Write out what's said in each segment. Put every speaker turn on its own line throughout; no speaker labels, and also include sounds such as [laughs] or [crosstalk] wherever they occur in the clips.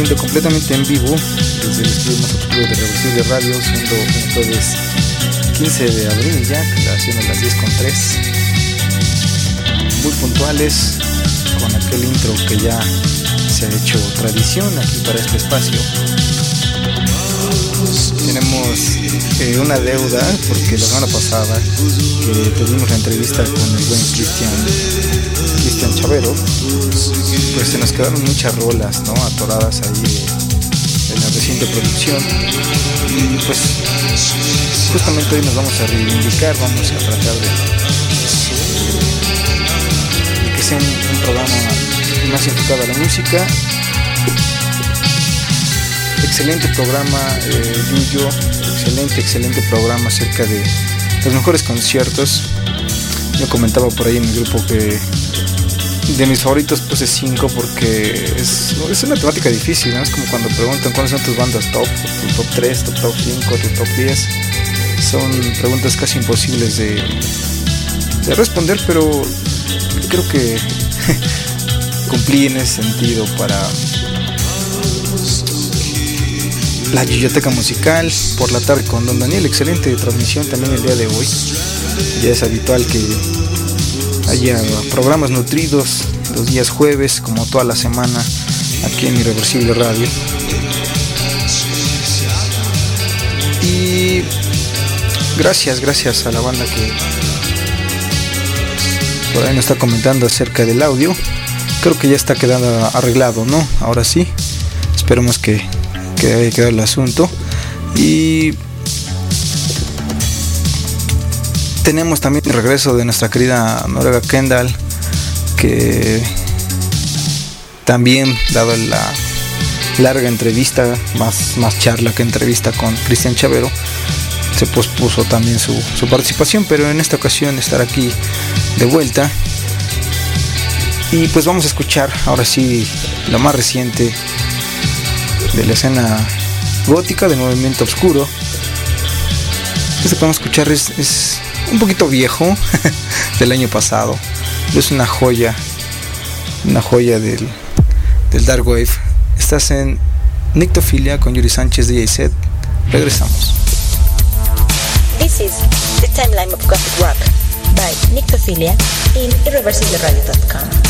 transmitiendo completamente en vivo desde el estudio más oscuro de Reversible Radio, siendo un jueves 15 de abril ya, haciendo las 10 con 3. Muy puntuales con aquel intro que ya se ha hecho tradición aquí para este espacio. Tenemos una deuda porque la semana pasada que tuvimos la entrevista con el buen Cristian Cristian Chavero, pues se nos quedaron muchas rolas ¿no? atoradas ahí en la reciente producción. Y pues justamente hoy nos vamos a reivindicar, vamos a tratar de, que sea un, programa más enfocado a la música excelente programa, eh, Yuyo, excelente, excelente programa acerca de los mejores conciertos. Yo comentaba por ahí en el grupo que de mis favoritos puse 5 porque es, es, una temática difícil, ¿no? Es como cuando preguntan cuáles son tus bandas top, tu top 3, tu top 5, tu top 10. Son preguntas casi imposibles de, de responder, pero creo que [laughs] cumplí en ese sentido para la biblioteca musical por la tarde con don Daniel. Excelente transmisión también el día de hoy. Ya es habitual que haya programas nutridos los días jueves, como toda la semana, aquí en Irreversible Radio. Y gracias, gracias a la banda que por ahí nos está comentando acerca del audio. Creo que ya está quedando arreglado, ¿no? Ahora sí. Esperemos que que haya quedado el asunto. Y tenemos también el regreso de nuestra querida Noruega Kendall, que también, dado la larga entrevista, más, más charla que entrevista con Cristian Chavero, se pospuso también su, su participación, pero en esta ocasión estar aquí de vuelta. Y pues vamos a escuchar ahora sí lo más reciente de la escena gótica del movimiento oscuro. Este que podemos escuchar es, un poquito viejo [laughs] del año pasado. Es una joya, una joya del, del Dark Wave. Estás en Nictofilia con Yuri Sánchez DJ Set. Regresamos.
This is the timeline of Gothic Rock by Nictophilia in irreversibleradio.com.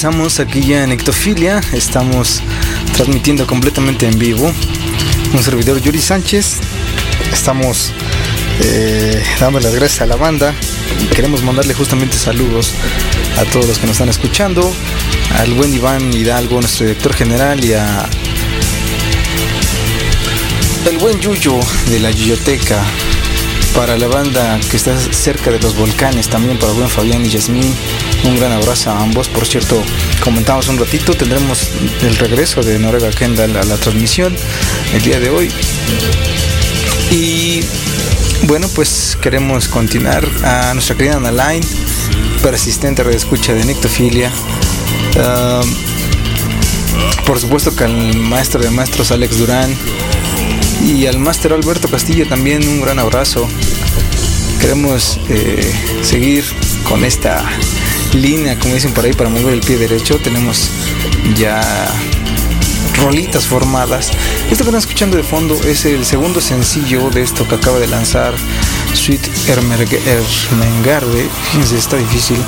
regresamos aquí ya en Ectofilia. Estamos transmitiendo completamente en vivo. Un servidor Yuri Sánchez. Estamos eh, dando las gracias a la banda. Y queremos mandarle justamente saludos a todos los que nos están escuchando. Al buen Iván Hidalgo, nuestro director general, y a el buen Yuyo de la Yuyoteca, para la banda que está cerca de los volcanes, también para el buen Fabián y Yasmín, un gran abrazo a ambos. Por cierto, comentamos un ratito, tendremos el regreso de Norega Kendall a la transmisión el día de hoy. Y bueno, pues queremos continuar a nuestra querida Analine, persistente escucha de Nictofilia. Uh, por supuesto que al maestro de maestros Alex Durán y al máster Alberto Castillo también un gran abrazo. Queremos eh, seguir con esta línea, como dicen por ahí, para mover el pie derecho. Tenemos ya rolitas formadas. Esto que están escuchando de fondo es el segundo sencillo de esto que acaba de lanzar Sweet Ermengarde. Fíjense, está difícil.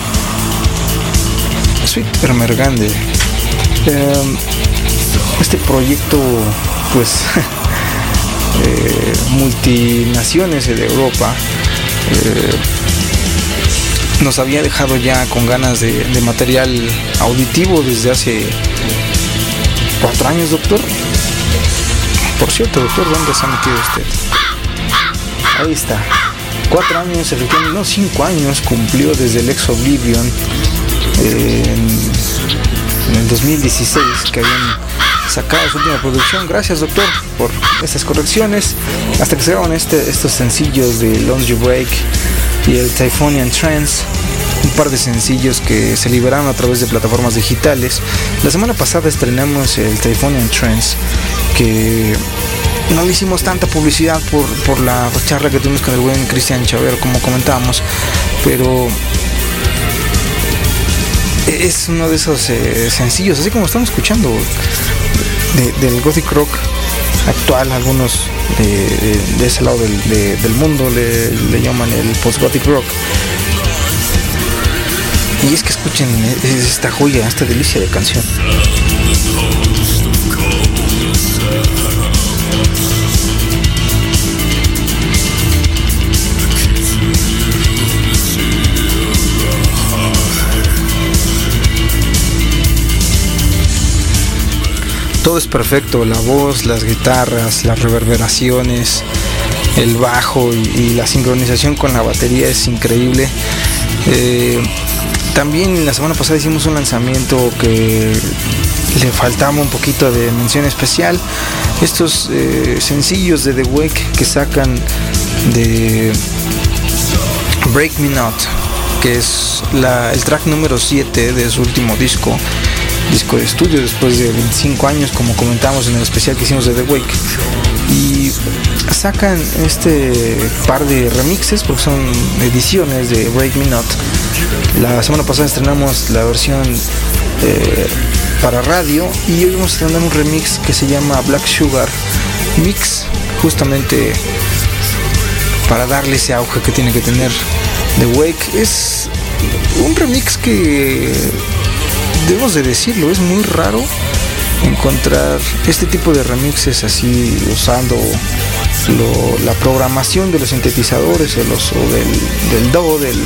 Sweet Ermergande. Em, este proyecto, pues, [laughs] eh, multinaciones de Europa. Eh, nos había dejado ya con ganas de, material auditivo desde hace cuatro años, doctor. Por cierto, doctor, ¿dónde se ha metido usted? Ahí está. Cuatro años, efectivamente, no, cinco años cumplió desde el ex Oblivion en, el 2016 que habían sacado su última producción. Gracias, doctor, por estas correcciones. Hasta que se este, estos sencillos de Laundry Break y el Typhonian Trance, de sencillos que se liberaron a través de plataformas digitales. La semana pasada estrenamos el Typhonian Trance, que no le hicimos tanta publicidad por, la charla que tuvimos con el buen Cristian Chavero, como comentábamos, pero es uno de esos eh, sencillos, así como estamos escuchando del gothic rock actual, algunos de, ese lado del, mundo le, llaman el post-gothic rock. Y es que escuchen esta joya, esta delicia de canción. todo es perfecto, la voz, las guitarras, las reverberaciones, el bajo y, la sincronización con la batería es increíble. Eh, también la semana pasada hicimos un lanzamiento que le faltaba un poquito de mención especial. Estos eh, sencillos de The Wake que sacan de Break Me Not, que es el track número 7 de su último disco disco de estudio después de 25 años, como comentamos en el especial que hicimos de The Wake. Y sacan este par de remixes, porque son ediciones de Break Me Not. La semana pasada estrenamos la versión eh, para radio y hoy vamos a estrenar un remix que se llama Black Sugar Mix, justamente para darle ese auge que tiene que tener The Wake. Es un remix que debemos de decirlo, es muy raro encontrar este tipo de remixes así usando la programación de los sintetizadores o, los, del, del DAW, del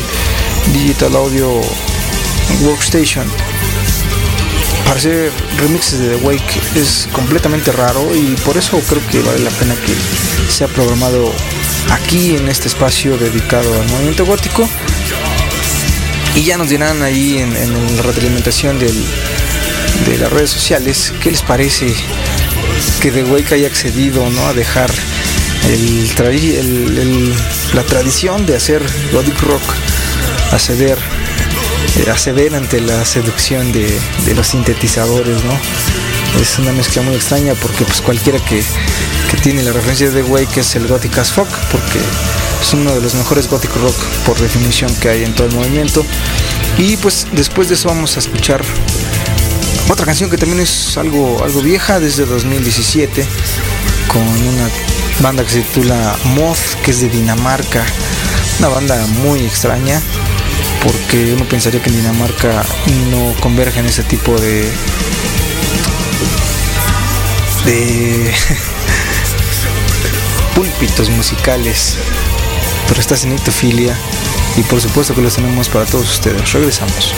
Digital Audio Workstation. Para hacer remixes de The Wake es completamente raro y por eso creo que vale la pena que sea programado aquí en este espacio dedicado al movimiento gótico y ya nos dirán ahí en, la retroalimentación de las redes sociales qué les parece que The Wake haya accedido ¿no? a dejar la tradición de hacer gothic rock, a ceder, eh, a ceder ante la seducción de, los sintetizadores, ¿no? Es una mezcla muy extraña porque pues cualquiera que, que tiene la referencia de The Wake es el gothic as fuck, porque es uno de los mejores gothic rock por definición que hay en todo el movimiento. Y pues después de eso vamos a escuchar otra canción que también es algo, algo vieja, desde 2017, con una banda que se titula Moth, que es de Dinamarca. Una banda muy extraña, porque uno pensaría que en Dinamarca no convergen ese tipo de. [laughs] púlpitos musicales. Pero está en y por supuesto que los tenemos para todos ustedes. Regresamos.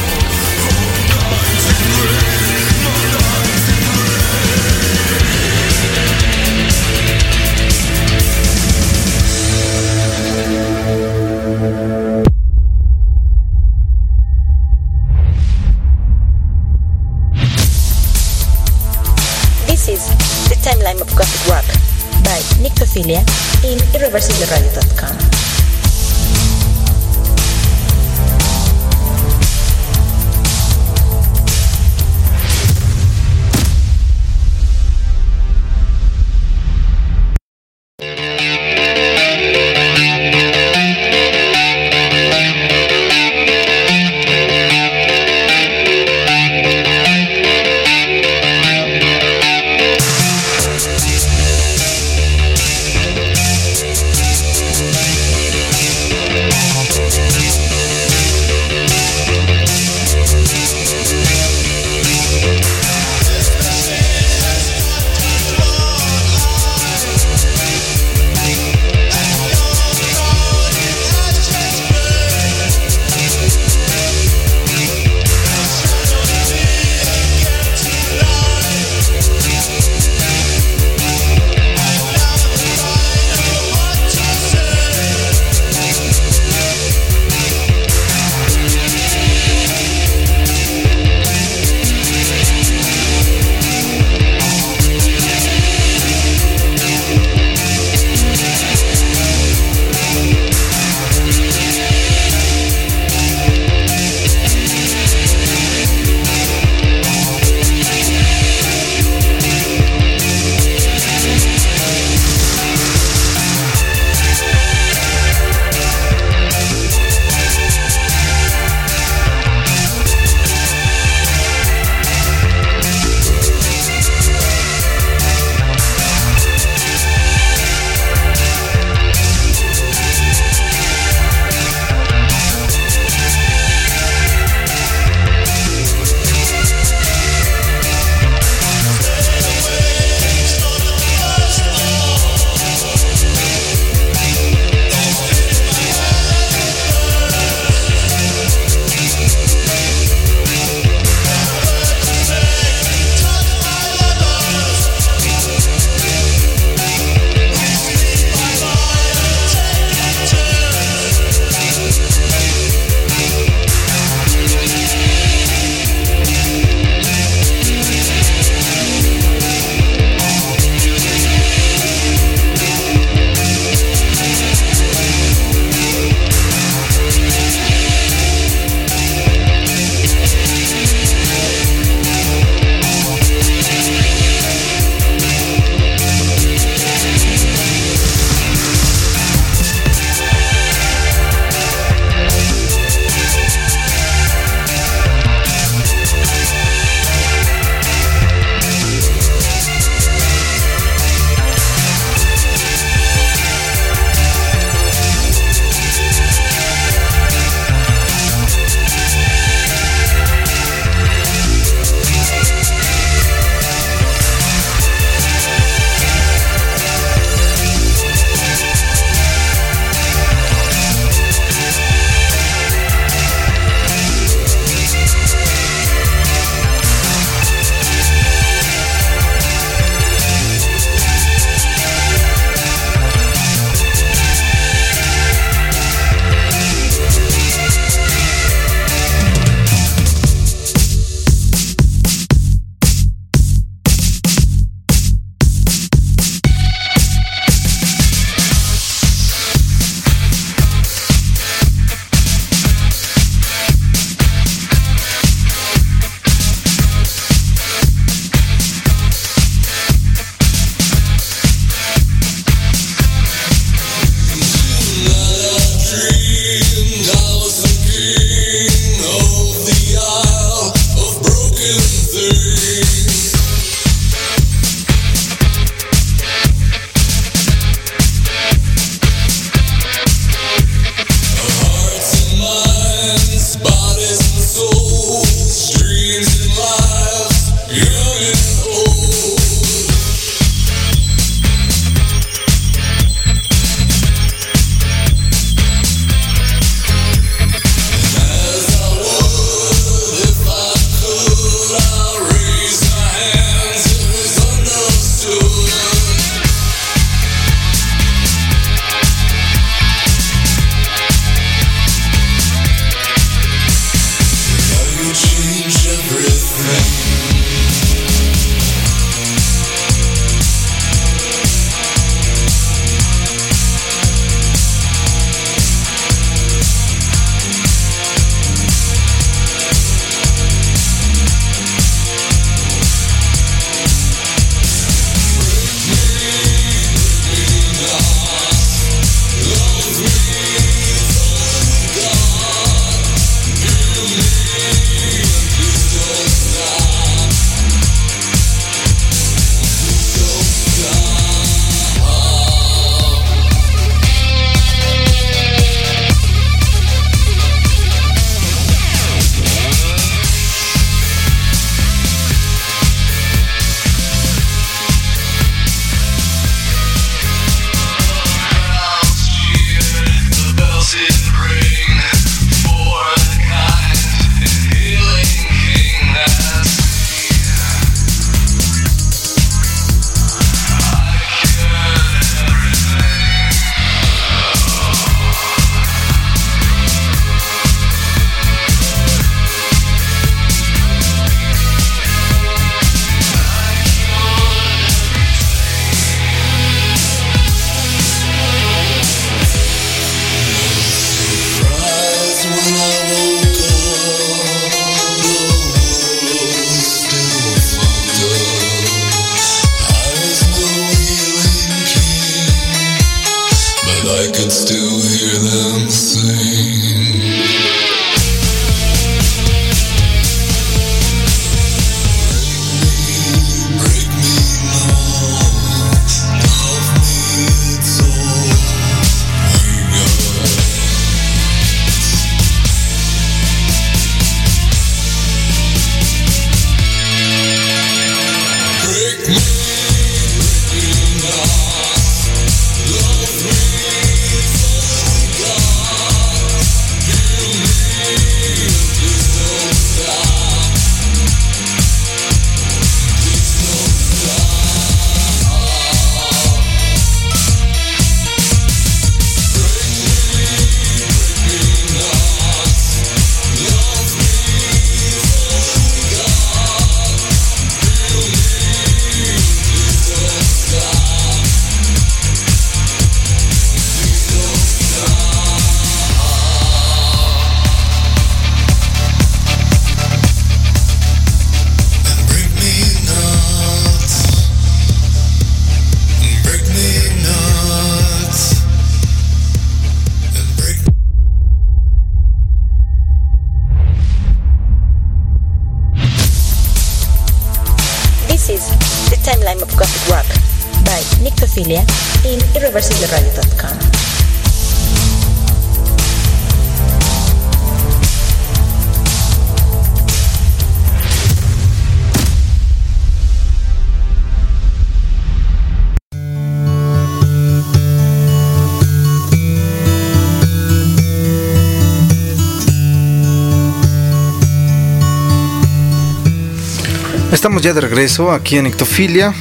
Estamos ya de regreso aquí en Ectofilia.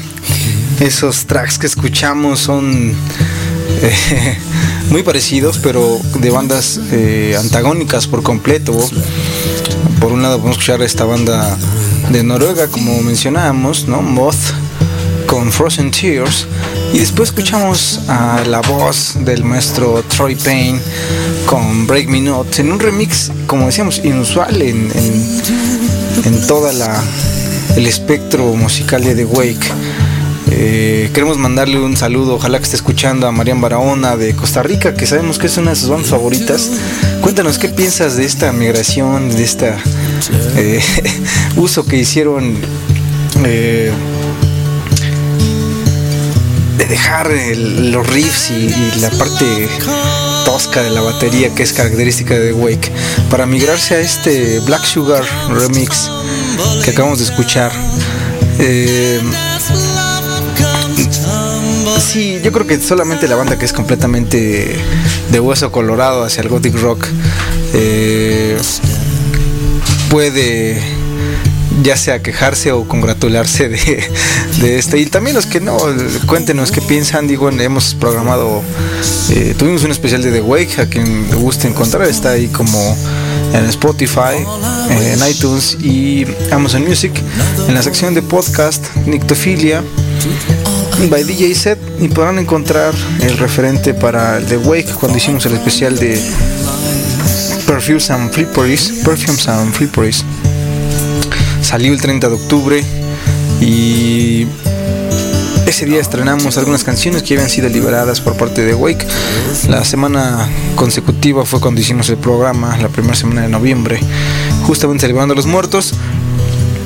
Esos tracks que escuchamos son eh, [laughs] muy parecidos, pero de bandas eh, antagónicas por completo. Por un lado podemos escuchar esta banda de Noruega, como mencionábamos, ¿no? Moth con Frozen Tears. Y después escuchamos a la voz del maestro Troy Payne con Break Me Not en un remix, como decíamos, inusual en, en, en toda la el espectro musical de The Wake. Eh, queremos mandarle un saludo, ojalá que esté escuchando a Marian Barahona de Costa Rica, que sabemos que es una de sus bandas favoritas. Cuéntanos qué piensas de esta migración, de este [laughs] uso que hicieron eh, de dejar los riffs y, la parte tosca de la batería que es característica de The Wake para migrarse a este Black Sugar remix que acabamos de escuchar. Eh, sí, yo creo que solamente la banda que es completamente de hueso colorado hacia el gothic rock eh, puede ya sea quejarse o congratularse de, de, este. Y también los que no, cuéntenos qué piensan. Digo, hemos programado, eh, tuvimos un especial de The Wake, a quien le guste encontrar, está ahí como en Spotify, en iTunes y Amazon Music, en la sección de podcast, Nictofilia, by DJ Set, y podrán encontrar el referente para el The Wake cuando hicimos el especial de Perfumes and Flipperies, Perfumes and Flipperies salió el 30 de octubre y ese día estrenamos algunas canciones que habían sido liberadas por parte de Wake. La semana consecutiva fue cuando hicimos el programa, la primera semana de noviembre, justamente celebrando a los muertos.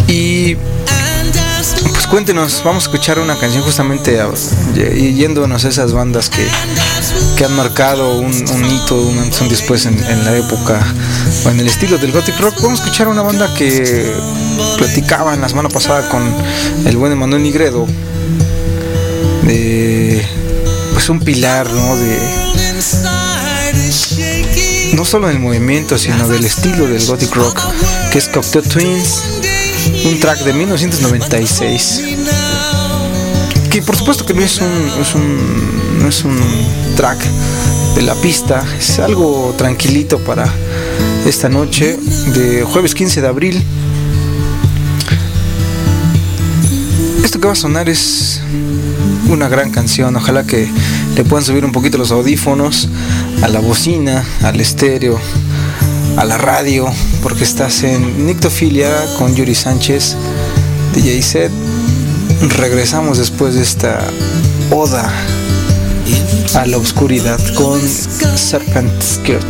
Y pues cuéntenos, vamos a escuchar una canción justamente yéndonos a esas bandas que, que han marcado un, hito, un antes después en, en la época o en el estilo del gothic rock. Vamos a escuchar una banda que platicaba en la semana pasada con el buen Emanuel Nigredo de pues un pilar ¿no? de no solo del movimiento sino del estilo del gothic rock que es Cocktail Twins un track de 1996 que por supuesto que no es un, no es un track de la pista es algo tranquilito para esta noche de jueves 15 de abril Esto que va a sonar es una gran canción. Ojalá que le puedan subir un poquito los audífonos, a la bocina, al estéreo, a la radio, porque estás en Nictofilia con Yuri Sánchez, DJ Set. Regresamos después de esta oda a la oscuridad con Serpent Skirt.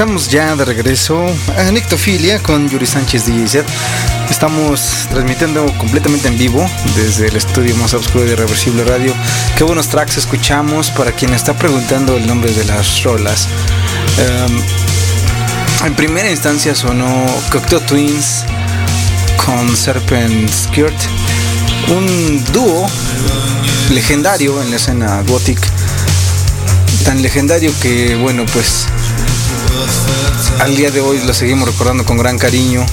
Estamos ya de regreso a Nictofilia con Yuri Sánchez DJZ. Estamos transmitiendo completamente en vivo desde el estudio más oscuro de Reversible Radio. Qué buenos tracks escuchamos para quien está preguntando el nombre de las rolas. Um, en primera instancia sonó Cocteau Twins con Serpent Skirt, un dúo legendario en la escena gothic. Tan legendario que, bueno, pues al día de hoy lo seguimos recordando con gran cariño.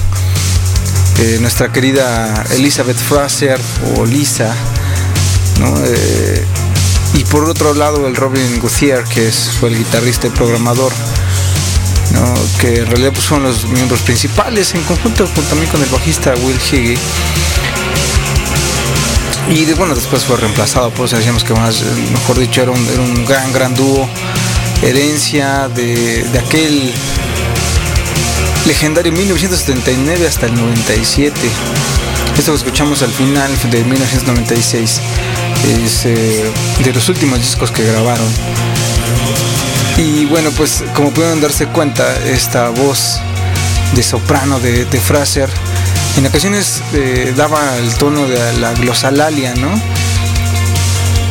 Eh, nuestra querida Elizabeth Fraser o Lisa, eh, y por otro lado el Robin Guthier, que es, fue el guitarrista y programador, que en realidad pues, son los miembros principales en conjunto también con el bajista Will Higgy. Y bueno, después fue reemplazado, pues decíamos que más, mejor dicho, era un, gran, gran dúo, herencia de, de aquel legendario 1979 hasta el 97. Esto que escuchamos al final de 1996 es eh, de los últimos discos que grabaron. Y bueno, pues como pueden darse cuenta, esta voz de soprano de, Fraser en ocasiones eh, daba el tono de la glosalalia, ¿no?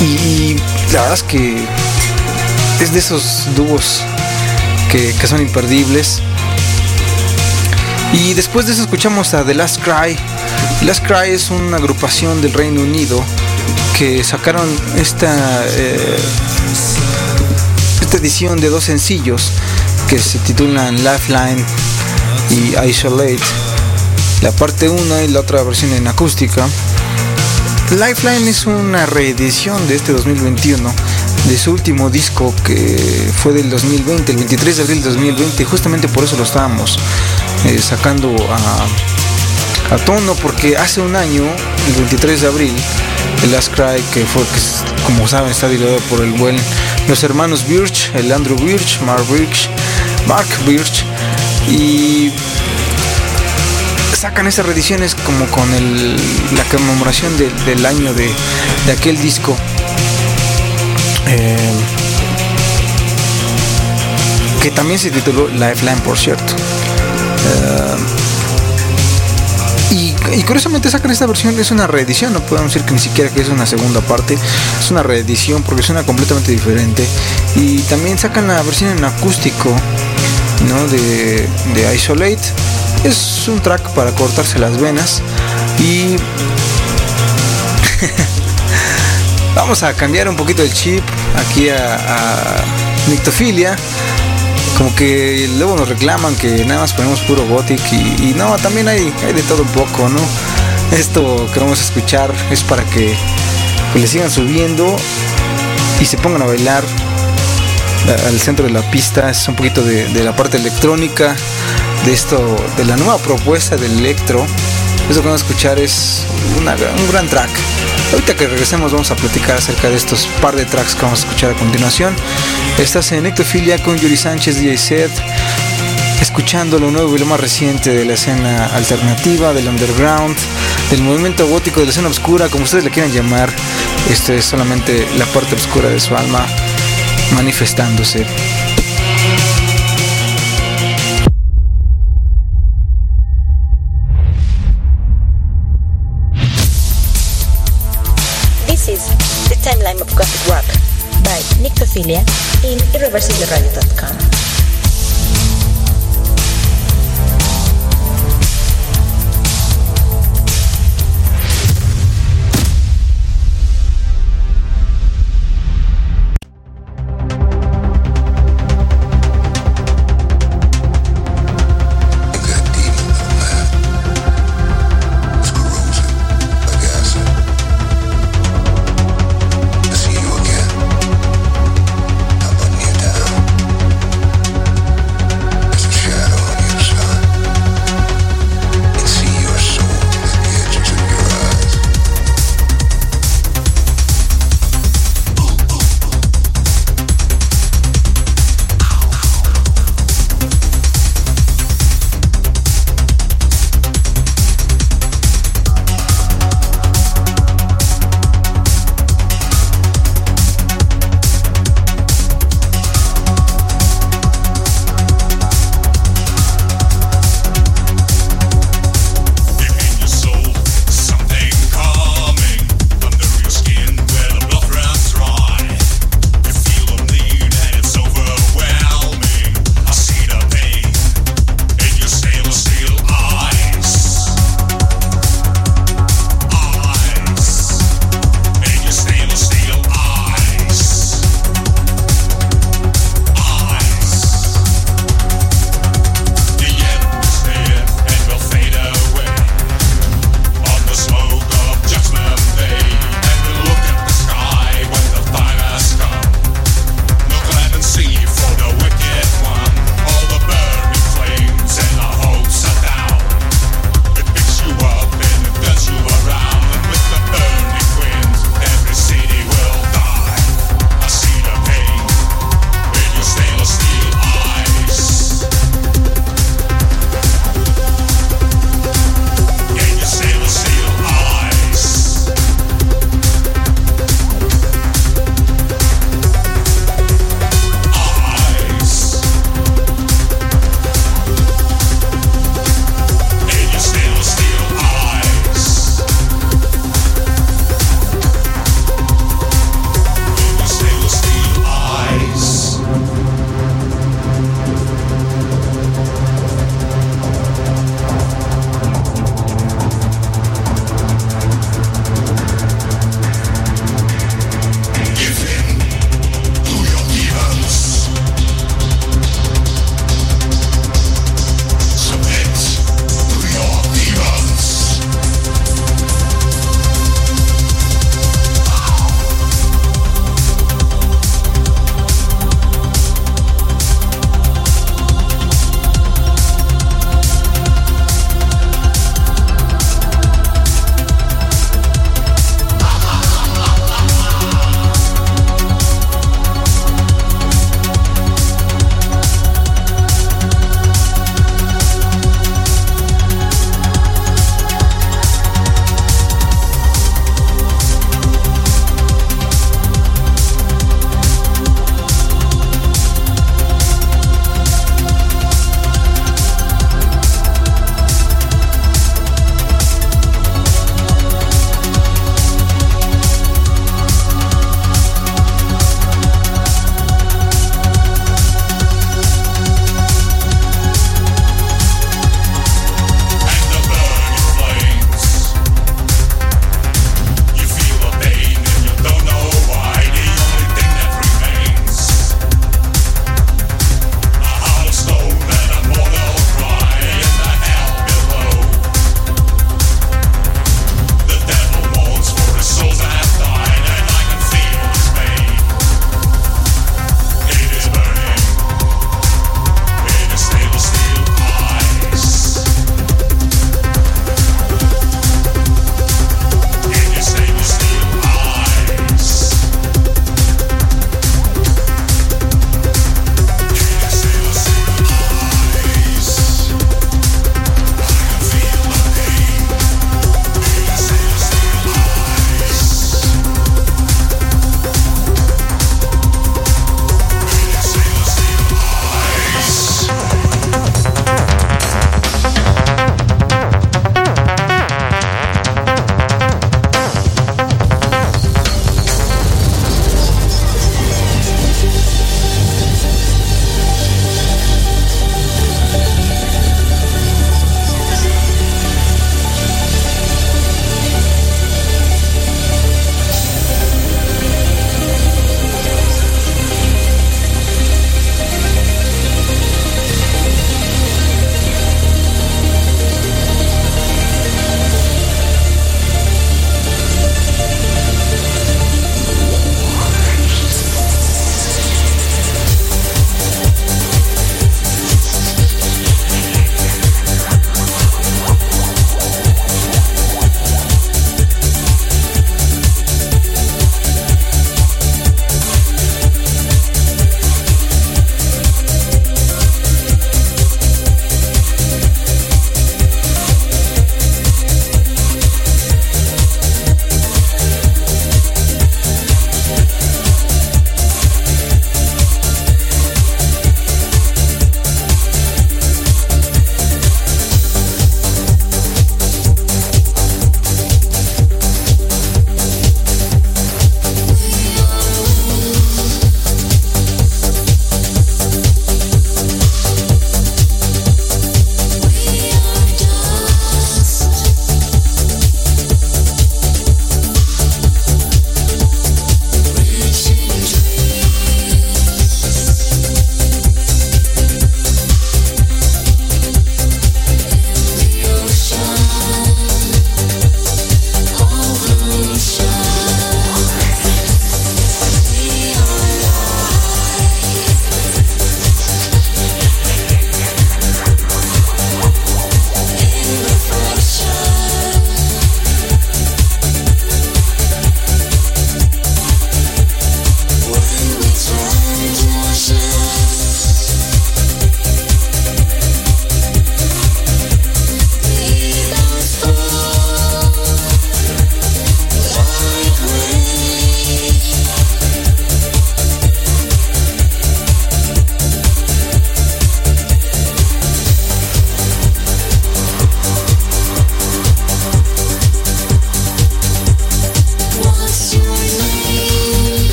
Y, la verdad es que es de esos dúos que, son imperdibles y después de eso escuchamos a The Last Cry. The Last Cry es una agrupación del Reino Unido que sacaron esta, eh, esta edición de dos sencillos que se titulan Lifeline y Isolate. La parte 1 y la otra versión en acústica. Lifeline es una reedición de este 2021 de su último disco que fue del 2020, el 23 de abril del 2020, justamente por eso lo estábamos eh, sacando a, tono, porque hace un año, el 23 de abril, el Last Cry, que fue, como saben, está dirigido por el buen, los hermanos Birch, el Andrew Birch, Mark Birch, Mark Birch, y sacan esas reediciones como con la conmemoración del año de, aquel disco. Eh, que también se tituló Lifeline, por cierto. Eh, y, curiosamente sacan esta versión, es una reedición, no podemos decir que ni siquiera que es una segunda parte, es una reedición porque suena completamente diferente. Y también sacan la versión en acústico ¿no? de, de Isolate. Es un track para cortarse las venas y [laughs] vamos a cambiar un poquito el chip aquí a, a Nictofilia como que luego nos reclaman que nada más ponemos puro gothic y, no, también hay, hay, de todo un poco, ¿no? Esto que vamos a escuchar es para que le sigan subiendo y se pongan a bailar al centro de la pista. Es un poquito de, la parte electrónica de esto, de la nueva propuesta del electro. Eso que vamos a escuchar es un gran track. Ahorita que regresemos vamos a platicar acerca de estos par de tracks que vamos a escuchar a continuación. Estás en Ectofilia con Yuri Sánchez DJ Set, escuchando lo nuevo y lo más reciente de la escena alternativa, del underground, del movimiento gótico, de la escena oscura, como ustedes le quieran llamar. Esto es solamente la parte oscura de su alma manifestándose.
Nictophilia in irreversibleradio.com.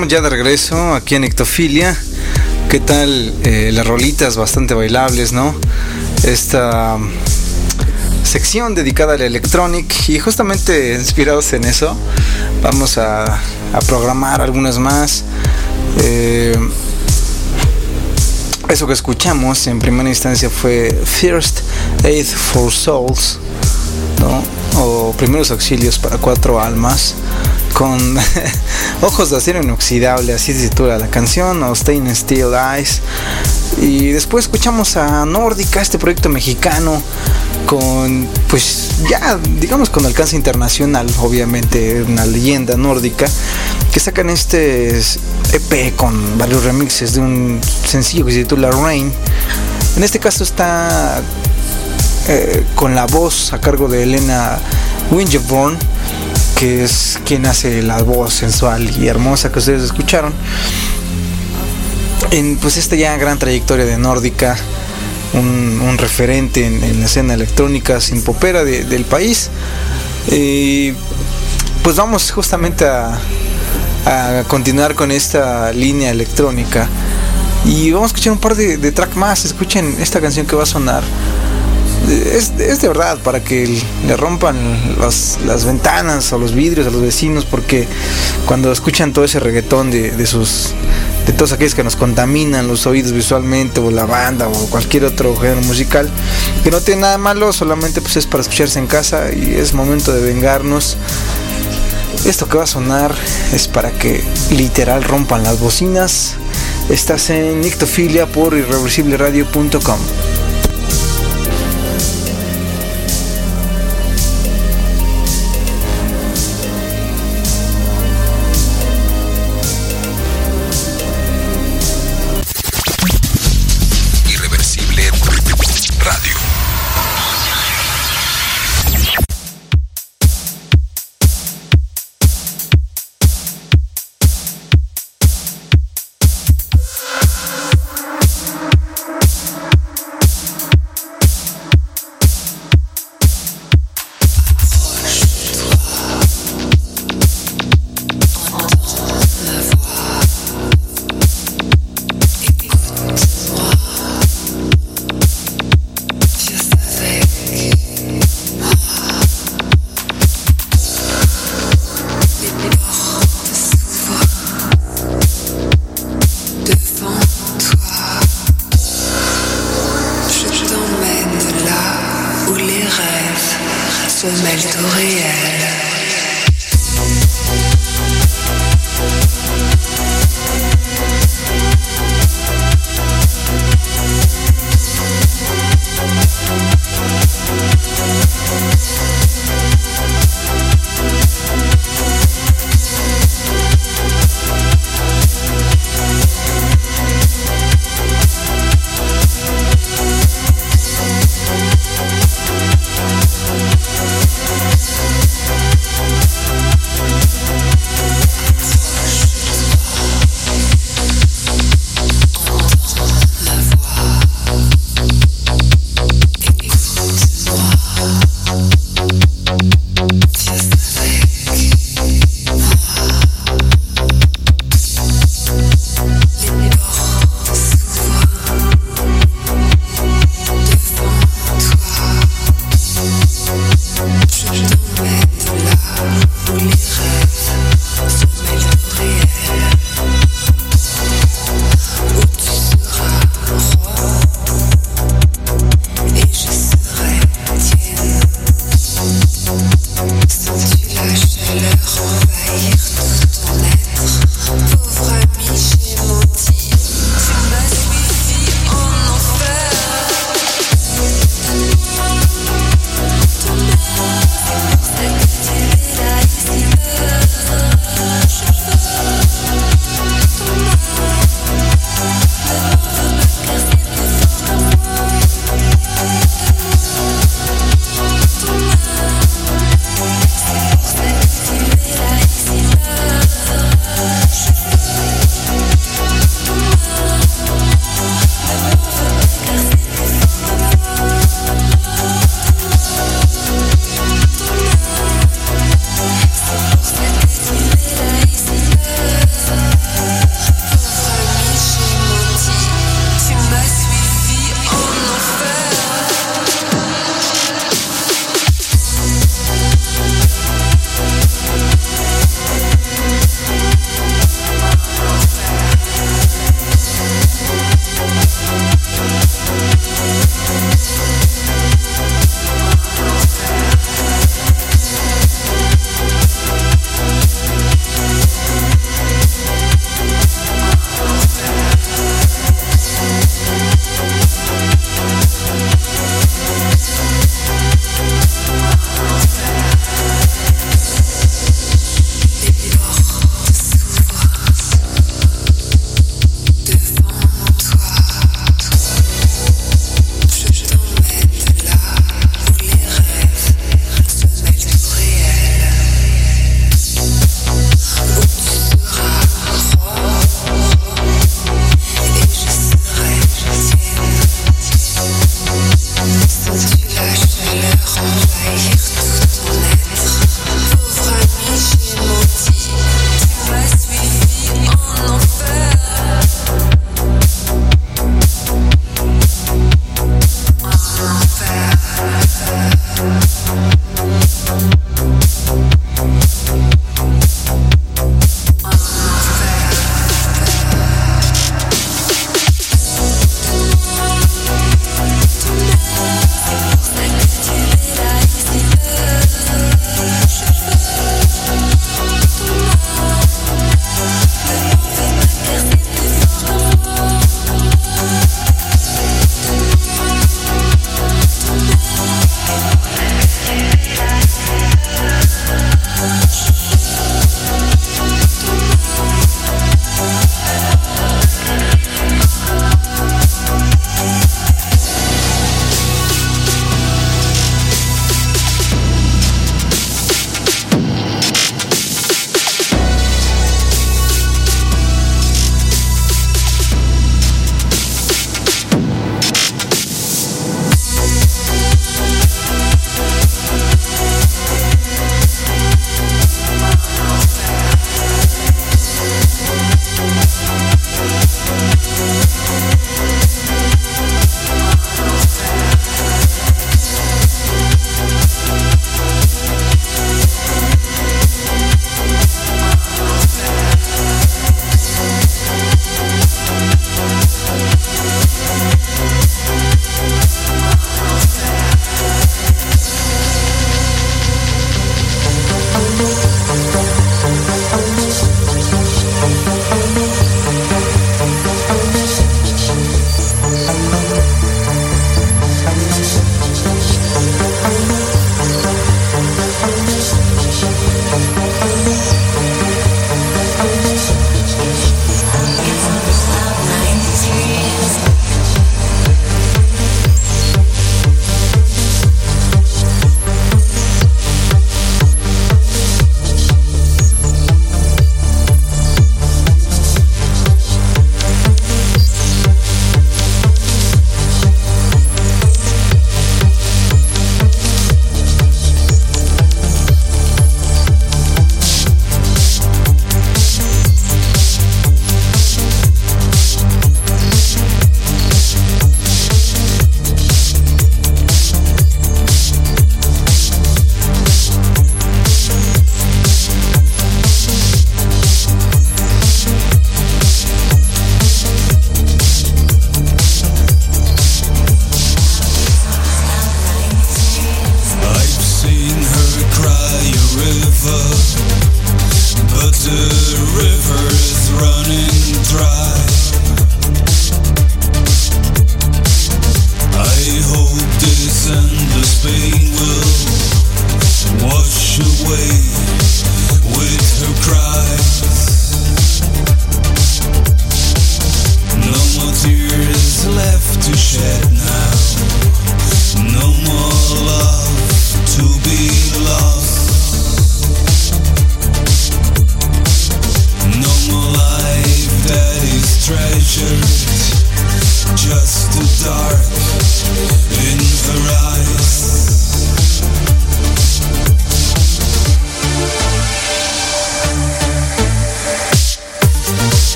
Estamos ya de regreso aquí en Ictofilia. ¿Qué tal eh, las rolitas bastante bailables, no? Esta sección dedicada al electronic y justamente inspirados en eso vamos a, a programar algunas más. Eh, eso que escuchamos en primera instancia fue First Aid for Souls, ¿no? o Primeros Auxilios para Cuatro Almas, con [laughs] Ojos de Acero Inoxidable, así se titula la canción, o Stain Steel Eyes. Y después escuchamos a Nórdica, este proyecto mexicano, con, pues ya, digamos, con alcance internacional, obviamente, una leyenda nórdica, que sacan este EP con varios remixes de un sencillo que se titula Rain. En este caso está eh, con la voz a cargo de Elena Wingeborn, que es quien hace la voz sensual y hermosa que ustedes escucharon. En pues esta ya gran trayectoria de Nórdica, un, referente en, la escena electrónica sin popera del país. pues vamos justamente a, continuar con esta línea electrónica. Y vamos a escuchar un par de track más. Escuchen esta canción que va a sonar. Es, de verdad para que le rompan las, las, ventanas o los vidrios a los vecinos porque cuando escuchan todo ese reggaetón de, de, sus de todos aquellos que nos contaminan los oídos visualmente o la banda o cualquier otro género musical que no tiene nada malo solamente pues es para escucharse en casa y es momento de vengarnos esto que va a sonar es para que literal rompan las bocinas. Estás en Nictofilia por irreversibleradio.com.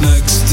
de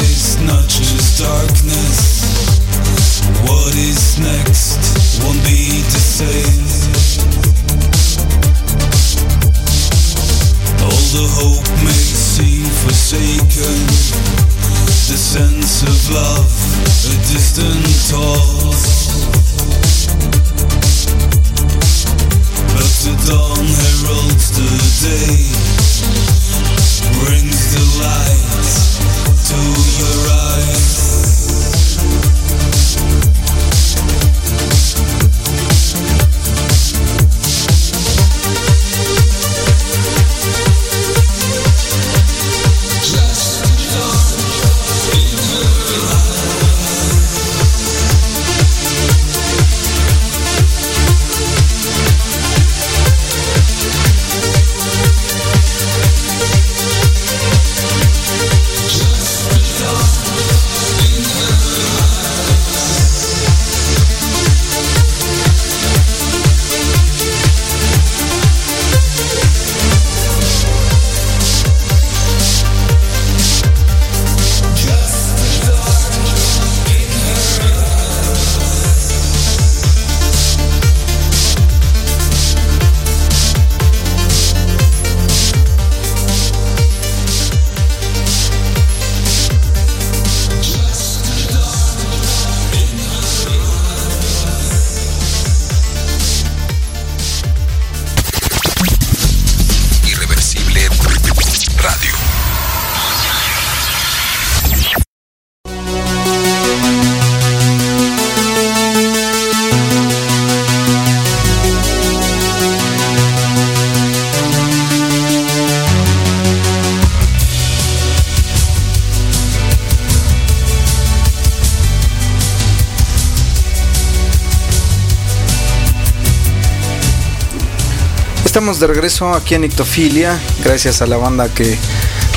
regreso aquí en Ictofilia. Gracias a la banda que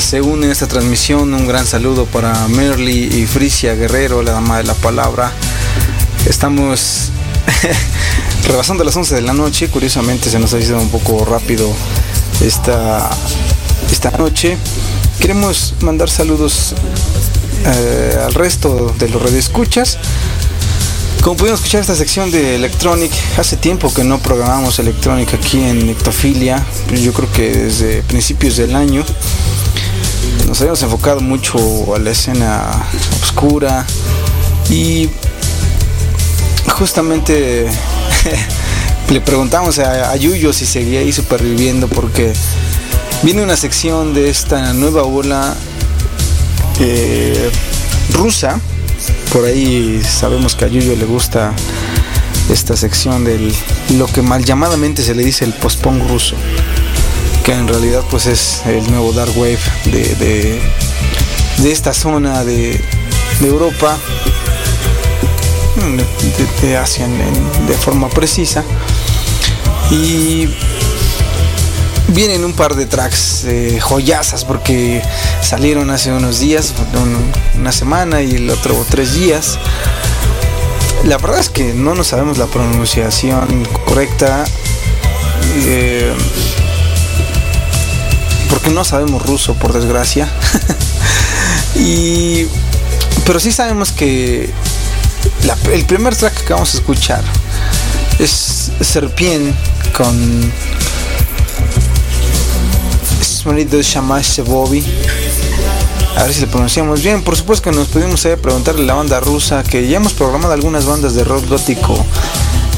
se une en esta transmisión. Un gran saludo para Merly y Frisia Guerrero, la dama de la palabra. Estamos [laughs] rebasando las 11 de la noche. Curiosamente se nos ha ido un poco rápido esta, esta noche. Queremos mandar saludos eh, al resto de los radioescuchas. Como pudimos escuchar esta sección de Electronic, hace tiempo que no programamos Electronic aquí en Ectofilia, yo creo que desde principios del año nos habíamos enfocado mucho a la escena oscura y justamente [laughs] le preguntamos a, Yuyo si seguía ahí superviviendo porque Viene una sección de esta nueva ola eh, rusa. Por ahí sabemos que a Yuyo le gusta esta sección del lo que mal llamadamente se le dice el post-punk ruso. Que en realidad pues es el nuevo dark wave de, de, esta zona de, de Europa de, Asia de forma precisa y vienen un par de tracks eh, joyasas porque salieron hace unos días, una semana y el otro tres días. La verdad es que no nos sabemos la pronunciación correcta. Eh, porque no sabemos ruso, por desgracia. [laughs] y, pero sí sabemos que el primer track que vamos a escuchar es Serpien con marido Shamash Bobby. A ver si le pronunciamos bien. Por supuesto que nos pudimos eh, preguntarle a la banda rusa, que ya hemos programado algunas bandas de rock gótico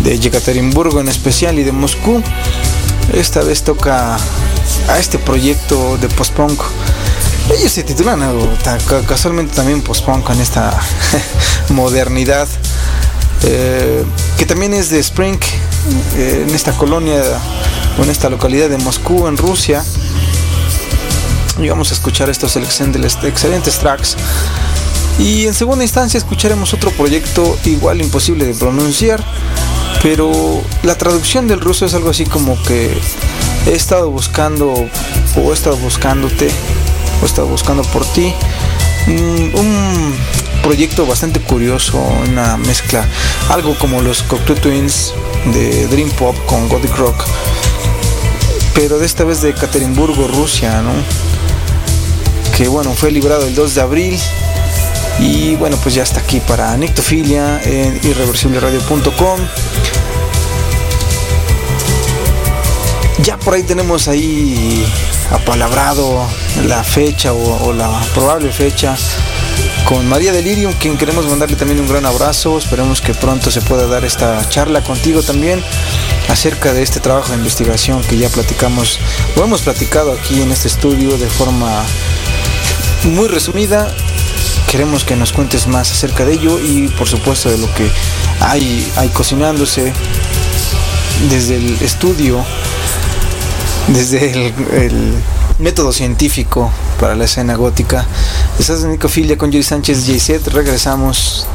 de Yekaterinburgo en especial y de Moscú. Esta vez toca a este proyecto de post-punk. Ellos se titulan casualmente también post-punk en esta [laughs] modernidad. Eh, que también es de Spring, eh, en esta colonia o en esta localidad de Moscú, en Rusia y vamos a escuchar estos excelentes tracks. Y en segunda instancia escucharemos otro proyecto igual imposible de pronunciar, pero la traducción del ruso es algo así como que he estado buscando o he estado buscándote o he estado buscando por ti. Mm, un proyecto bastante curioso, una mezcla, algo como los Cocteau Twins de Dream Pop con Gothic Rock, pero de esta vez de Ekaterimburgo, Rusia, ¿no? Que bueno, fue librado el 2 de abril. Y bueno, pues ya está aquí para Nictofilia en irreversibleradio.com. Ya por ahí tenemos ahí apalabrado la fecha o, la probable fecha con María Delirium, quien queremos mandarle también un gran abrazo. Esperemos que pronto se pueda dar esta charla contigo también acerca de este trabajo de investigación que ya platicamos o hemos platicado aquí en este estudio de forma muy resumida. Queremos que nos cuentes más acerca de ello y por supuesto de lo que hay, hay cocinándose desde el estudio, desde el, método científico para la escena gótica. Estás en Nicofilia con Yuri Sánchez JZ. Regresamos.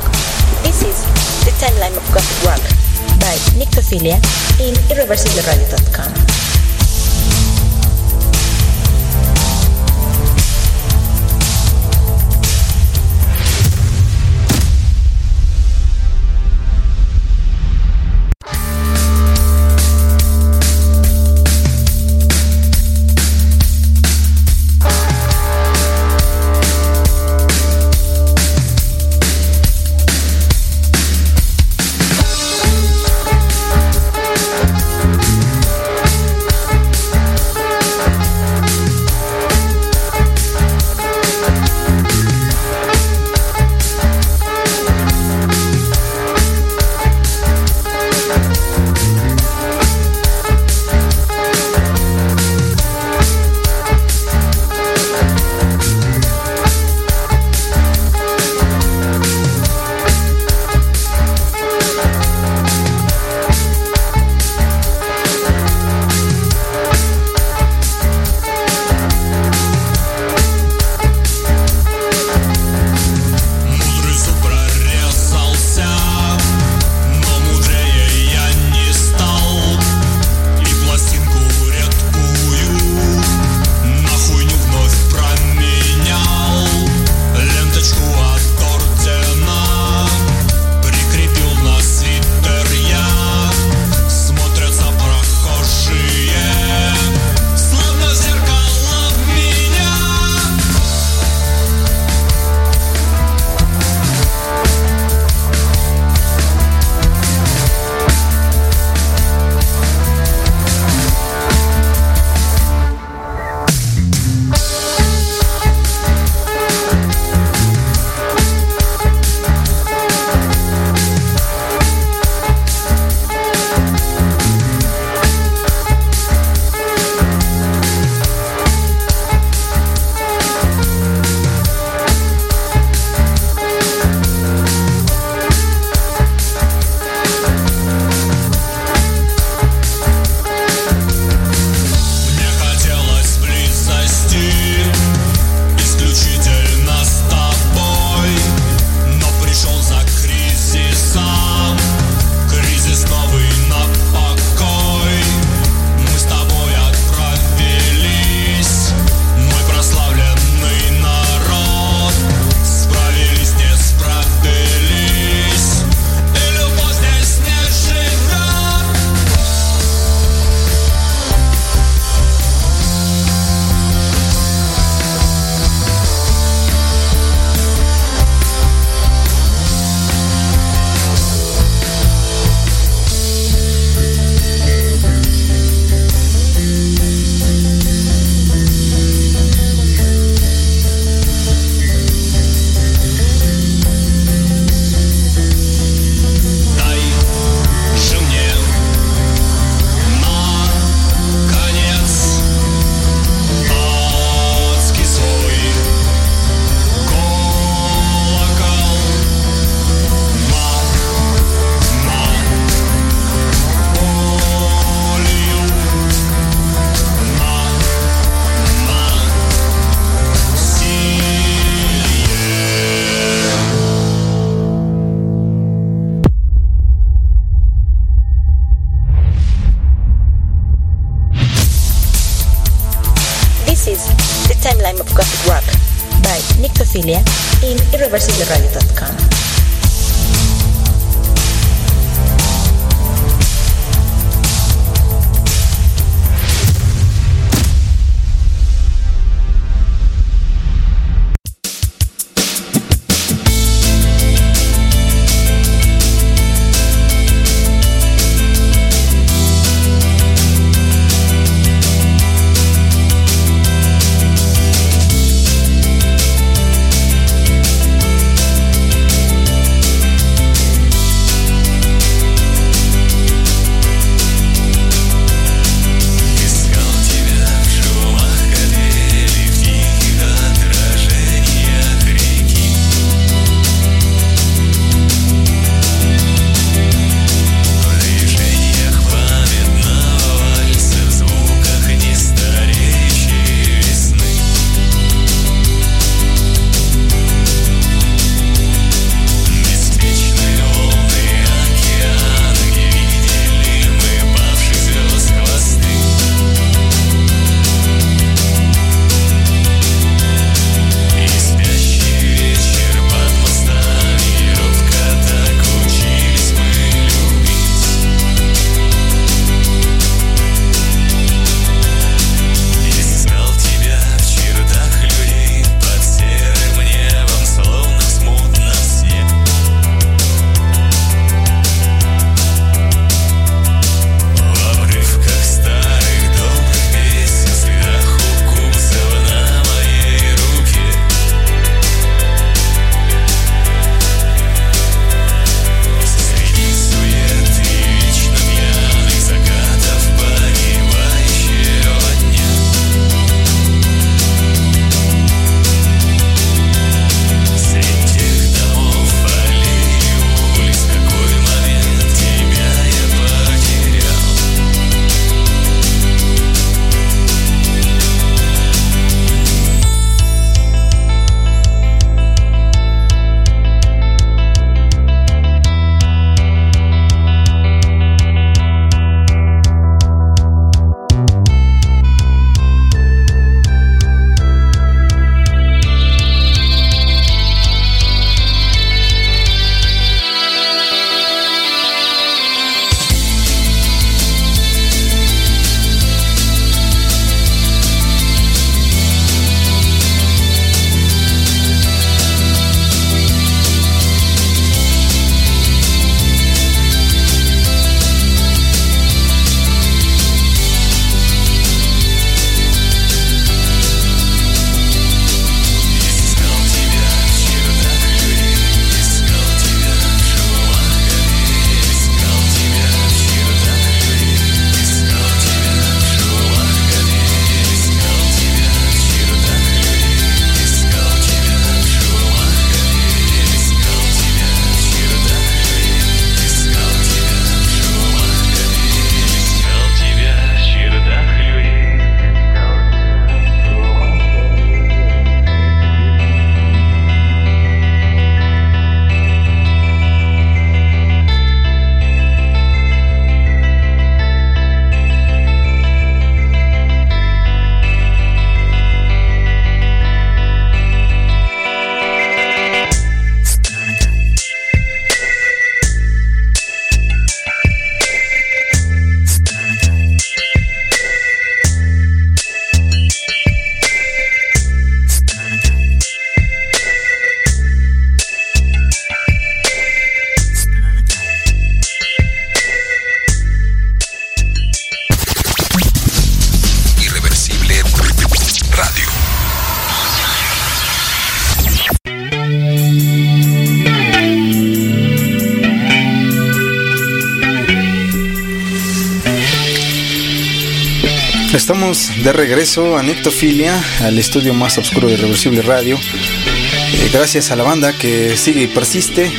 De regreso a Nictofilia, al estudio más oscuro de Reversible Radio. Eh, gracias a la banda que sigue y persiste.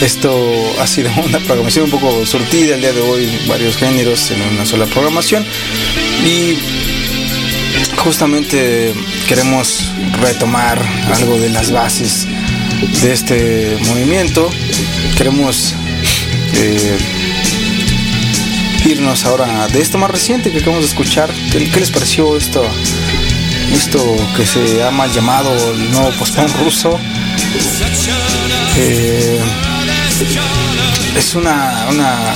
Esto ha sido [laughs] una programación un poco surtida el día de hoy, varios géneros en una sola programación. Y justamente queremos retomar algo de las bases de este movimiento. Queremos eh, irnos ahora de esto más reciente que acabamos de escuchar. ¿Qué, qué les pareció esto? Esto que se ha mal llamado el nuevo post-punk ruso. Eh, es una, una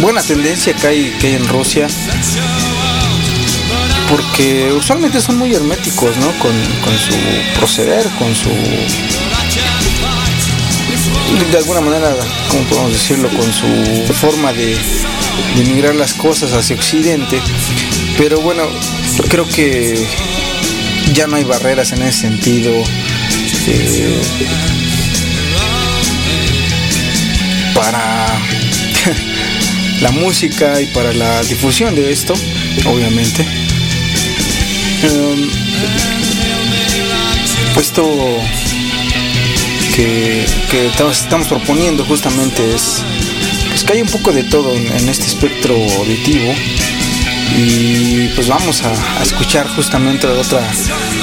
buena tendencia que hay, que hay en Rusia porque usualmente son muy herméticos ¿no? con, con su proceder, con su de alguna manera, como podemos decirlo, con su forma de, de migrar las cosas hacia Occidente. Pero bueno, creo que ya no hay barreras en ese sentido. eh, para [laughs] la música y para la difusión de esto, obviamente. Um, puesto que, que estamos proponiendo justamente es pues que hay un poco de todo en, este espectro auditivo y pues vamos a, escuchar justamente otra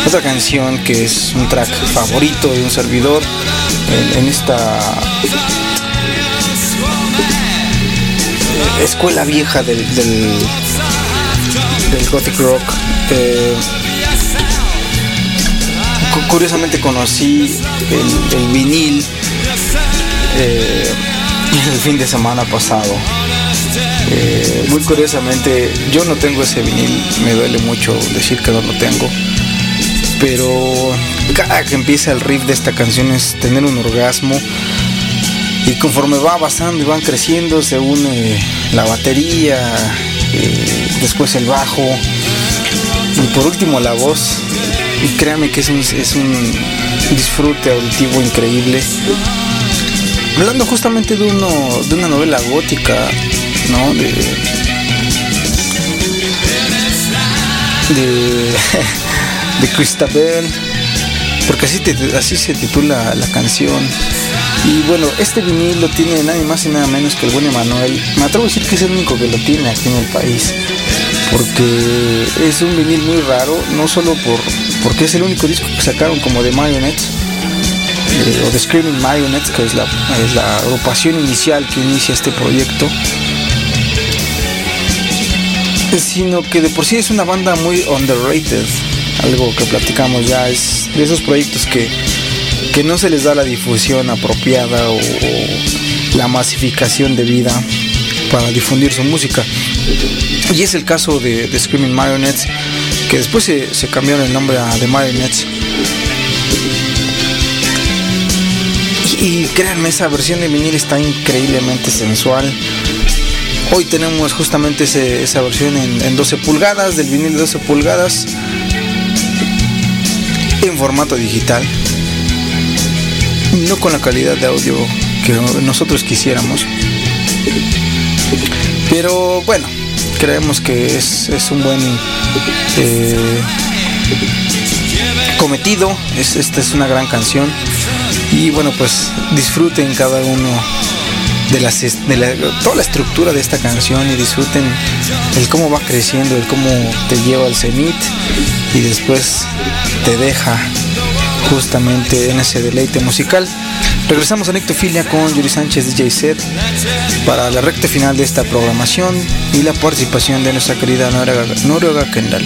otra canción que es un track favorito de un servidor en, esta escuela vieja del, del, gothic rock. Eh, cu- curiosamente conocí el, el vinil eh, el fin de semana pasado. Eh, muy curiosamente, yo no tengo ese vinil, me duele mucho decir que no lo tengo. Pero cada que empieza el riff de esta canción es tener un orgasmo. Y conforme va avanzando y van creciendo, se une la batería, eh, después el bajo y por último la voz. Y créanme que es un, es un disfrute auditivo increíble. Hablando justamente de, uno, de una novela gótica, ¿no? De, de, [laughs] de Christabel, porque así, te- así se titula la canción. Y bueno, este vinil lo tiene nadie más y nada menos que el buen Emanuel. Me atrevo a decir que es el único que lo tiene aquí en el país. Porque es un vinil muy raro, no solo por porque es el único disco que sacaron como de Marionettes, eh, o de Screaming Marionettes, que es la, la agrupación inicial que inicia este proyecto. Sino que de por sí es una banda muy underrated, algo que platicamos ya, es de esos proyectos que que no se les da la difusión apropiada o, la masificación debida para difundir su música. Y es el caso de, de Screaming Marionettes, que después se, se cambiaron el nombre a The Marionettes. Y, créanme, esa versión de vinil está increíblemente sensual. Hoy tenemos justamente esa versión en, en 12 pulgadas, del vinil de 12 pulgadas, en formato digital no con la calidad de audio que nosotros quisiéramos. Pero bueno, creemos que es, un buen eh, cometido. Es, esta es una gran canción. Y bueno, pues disfruten cada uno de las de la, toda la estructura de esta canción y disfruten el cómo va creciendo, el cómo te lleva al cenit y después te deja justamente en ese deleite musical. Regresamos a Nictofilia con Yuri Sánchez DJ Set para la recta final de esta programación y la participación de nuestra querida Noruega, Noruega Kendall.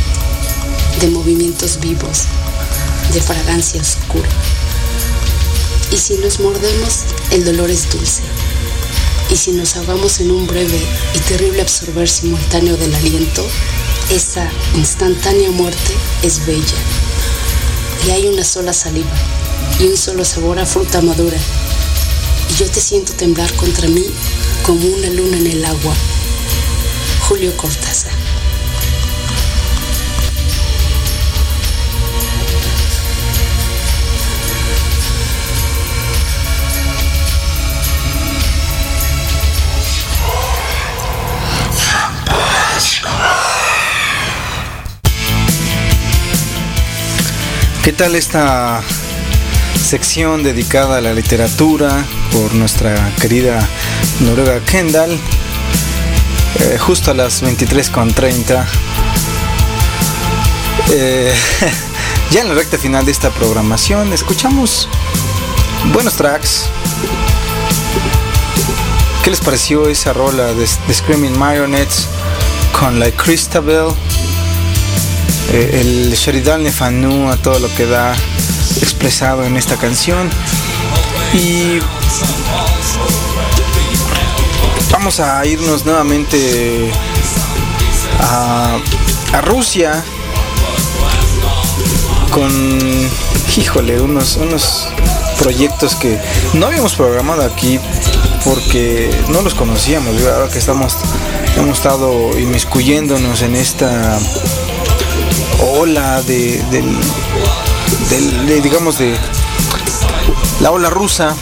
de movimientos vivos, de fragancia oscura. Y si nos mordemos, el dolor es dulce. Y si nos ahogamos en un breve y terrible absorber simultáneo del aliento, esa instantánea muerte es bella. Y hay una sola saliva y un solo sabor a fruta madura. Y yo te siento temblar contra mí como una luna en el agua. Julio Cortázar.
¿Qué tal esta sección dedicada a la literatura por nuestra querida Noruega Kendall? Eh, justo a las 23.30 Eh, [laughs] ya en la recta final de esta programación escuchamos buenos tracks. ¿Qué les pareció esa rola de, Screaming Marionettes con la Christabel? Eh, el Sheridan Nefanu a todo lo que da expresado en esta canción. Y vamos a irnos nuevamente a, a Rusia con, híjole, unos, unos proyectos que no habíamos programado aquí porque no los conocíamos. Ahora que estamos, hemos estado inmiscuyéndonos en esta ola de, digamos, de la ola rusa,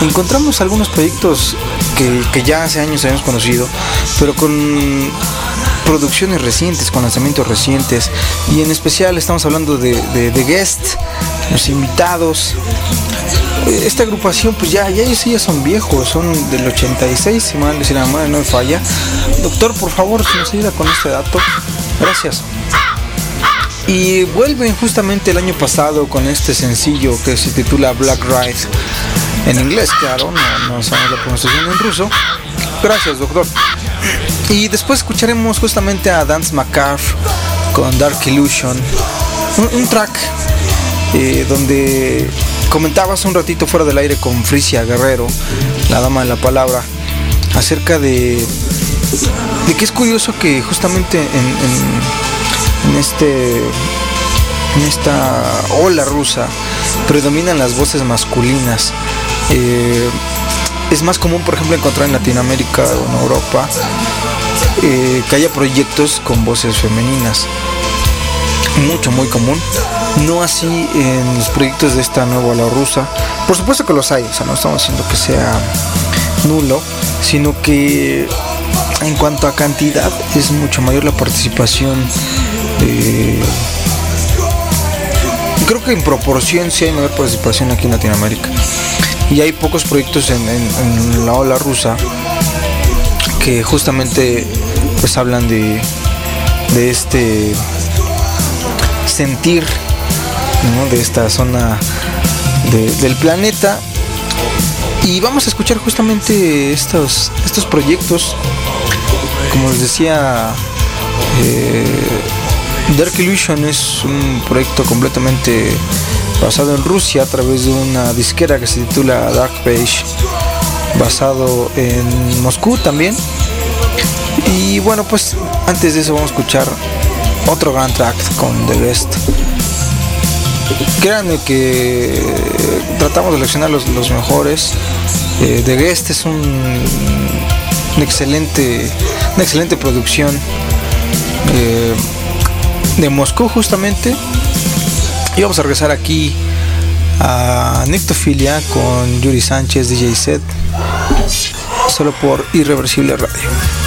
encontramos algunos proyectos que, que ya hace años habíamos conocido, pero con producciones recientes, con lanzamientos recientes. Y en especial estamos hablando de, de, Guest, los invitados. Esta agrupación, pues ya, ya ellos ya son viejos, son del 86, si mal decir la madre no me falla. Doctor, por favor, si nos ayuda con este dato. Gracias. Y vuelven justamente el año pasado con este sencillo que se titula Black Ride. En inglés, claro, no, no sabemos la pronunciación en ruso. Gracias, doctor. Y después escucharemos justamente a Dance McCarthy con Dark Illusion. Un, track eh, donde comentabas un ratito fuera del aire con Frisia Guerrero, la dama de la palabra, acerca de, de que es curioso que justamente en, en, este en esta ola rusa predominan las voces masculinas. Eh, es más común, por ejemplo, encontrar en Latinoamérica o en Europa eh, que haya proyectos con voces femeninas. Mucho, muy común. No así en los proyectos de esta nueva ola rusa. Por supuesto que los hay, o sea, no estamos diciendo que sea nulo, sino que en cuanto a cantidad es mucho mayor la participación. Creo que en proporción sí hay mayor participación aquí en Latinoamérica. Y hay pocos proyectos en, la ola rusa que justamente pues hablan de, de este sentir de esta zona del planeta. Y vamos a escuchar justamente estos, estos proyectos. Como les decía eh, Dark Illusion es un proyecto completamente basado en Rusia a través de una disquera que se titula Dark Page, basado en Moscú también. Y bueno, pues antes de eso vamos a escuchar otro gran track con The Best. Créanme que tratamos de seleccionar los, mejores. Eh, The Guest es un, excelente, una excelente producción eh, de Moscú justamente y vamos a regresar aquí a Nictofilia con Yuri Sánchez, DJ Set, solo por Irreversible Radio.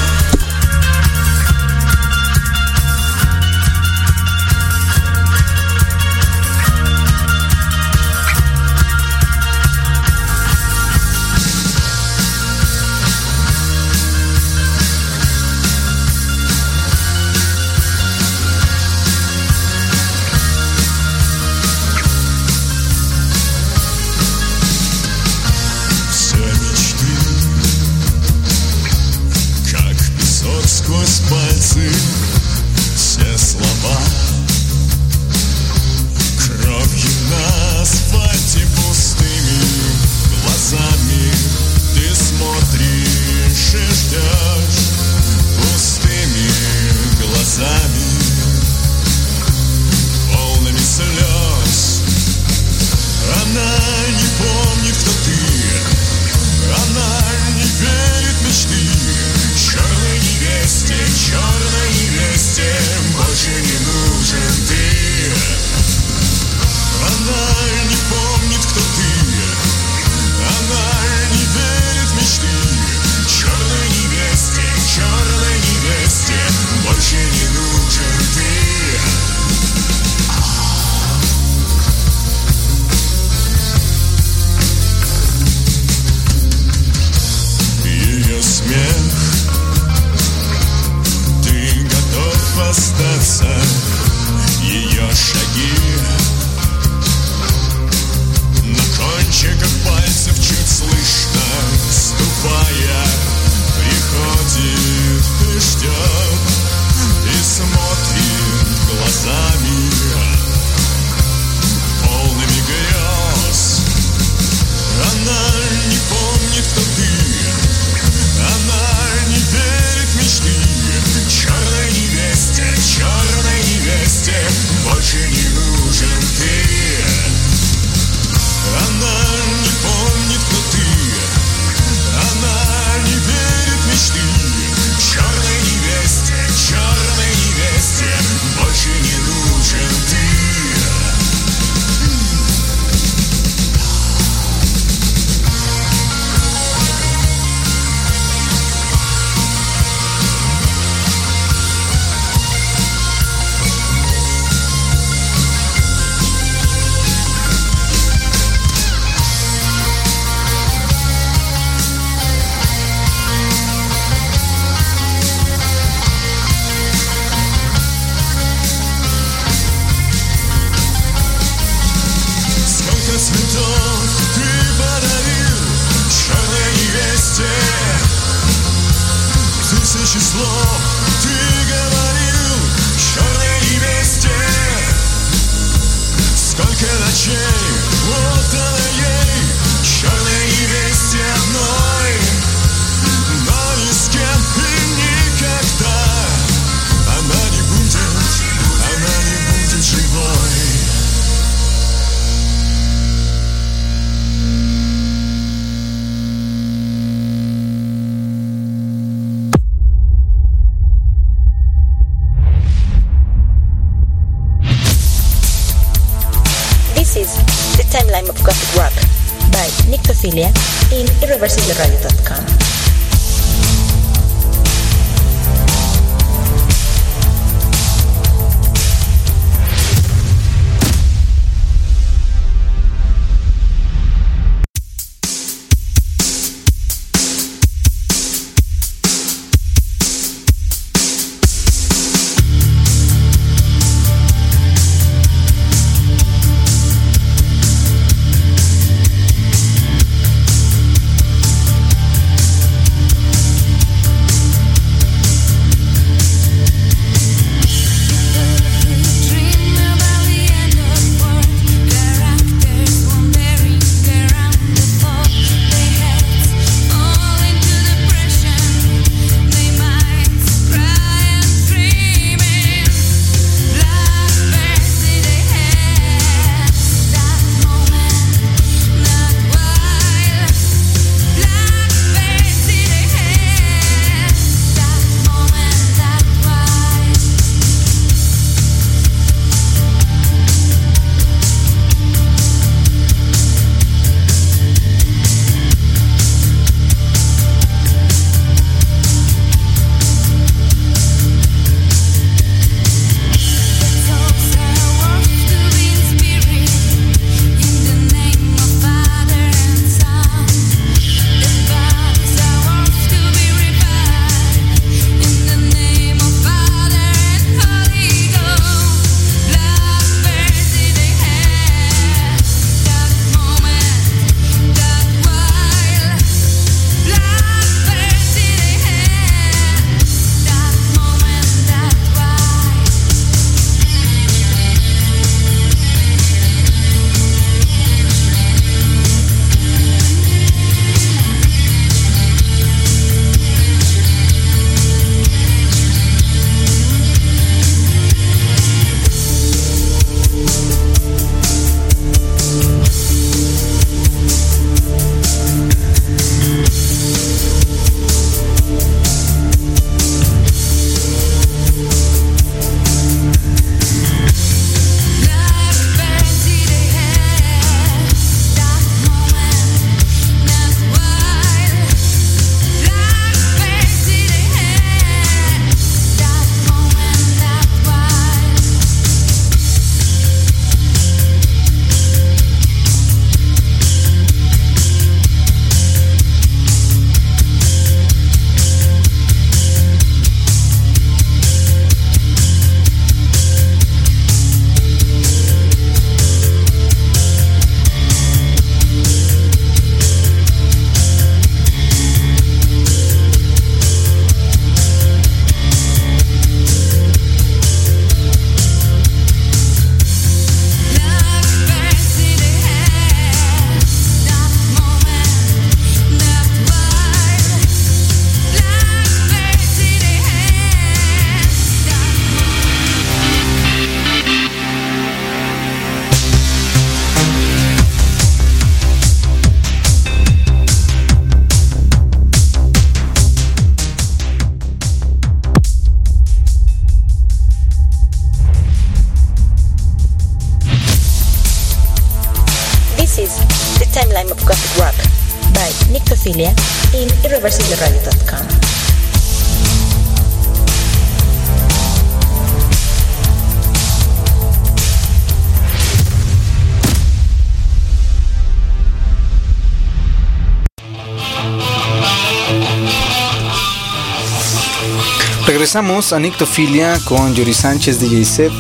Regresamos a Nictofilia con Yuri Sánchez, DJ Set.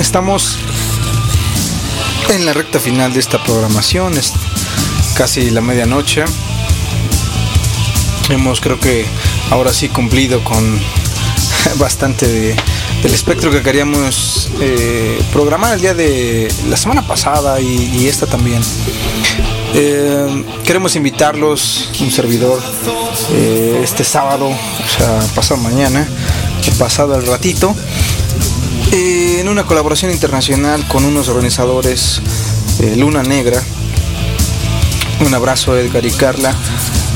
Estamos en la recta final de esta programación, es casi la medianoche. Hemos creo que ahora sí cumplido con [laughs] bastante de, del espectro que queríamos eh, programar el día de la semana pasada y esta también. Eh, queremos invitarlos, un servidor, eh, este sábado, o sea, pasado mañana, pasado el ratito, eh, en una colaboración internacional con unos organizadores, Luna Negra. Un abrazo Edgar y Carla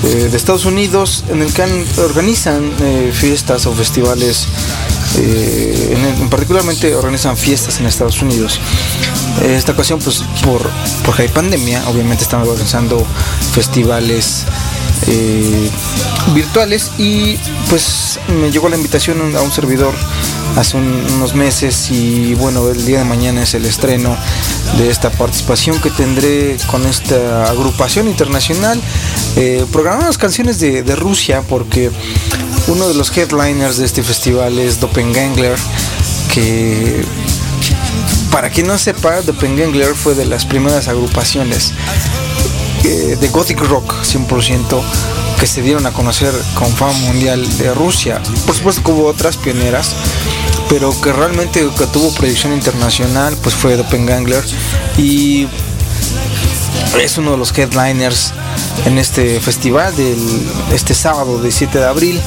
de Estados Unidos, en el que organizan fiestas o festivales, eh, en, en particularmente organizan fiestas en Estados Unidos. Eh, Esta ocasión, pues por, porque hay pandemia, obviamente estamos organizando festivales eh, virtuales y pues me llegó la invitación a un servidor hace un- unos meses y bueno, el día de mañana es el estreno de esta participación que tendré con esta agrupación internacional. Eh, programamos canciones de, de Rusia porque uno de los headliners de este festival es Dopengangler, que para quien no sepa, Dopengangler fue de las primeras agrupaciones eh, de gothic rock 100% que se dieron a conocer con fama mundial de Rusia. Por supuesto que hubo otras pioneras, pero que realmente que tuvo proyección internacional pues fue Dopengangler y es uno de los headliners en este festival del este sábado 17 de abril.